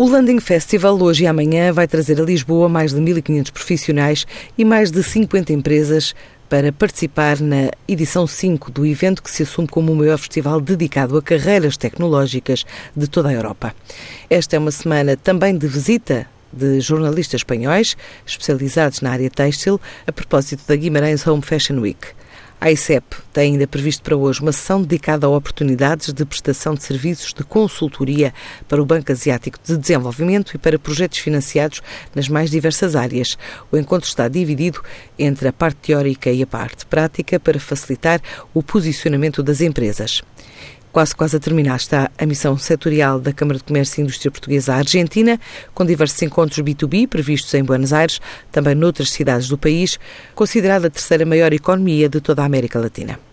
O Landing Festival, hoje e amanhã, vai trazer a Lisboa mais de 1.500 profissionais e mais de 50 empresas para participar na edição 5 do evento que se assume como o maior festival dedicado a carreiras tecnológicas de toda a Europa. Esta é uma semana também de visita de jornalistas espanhóis especializados na área têxtil a propósito da Guimarães Home Fashion Week. A ICEP tem ainda previsto para hoje uma sessão dedicada a oportunidades de prestação de serviços de consultoria para o Banco Asiático de Desenvolvimento e para projetos financiados nas mais diversas áreas. O encontro está dividido entre a parte teórica e a parte prática para facilitar o posicionamento das empresas. Quase, quase a terminar está a missão setorial da Câmara de Comércio e Indústria Portuguesa à Argentina, com diversos encontros B2B previstos em Buenos Aires, também noutras cidades do país, considerada a terceira maior economia de toda a América Latina.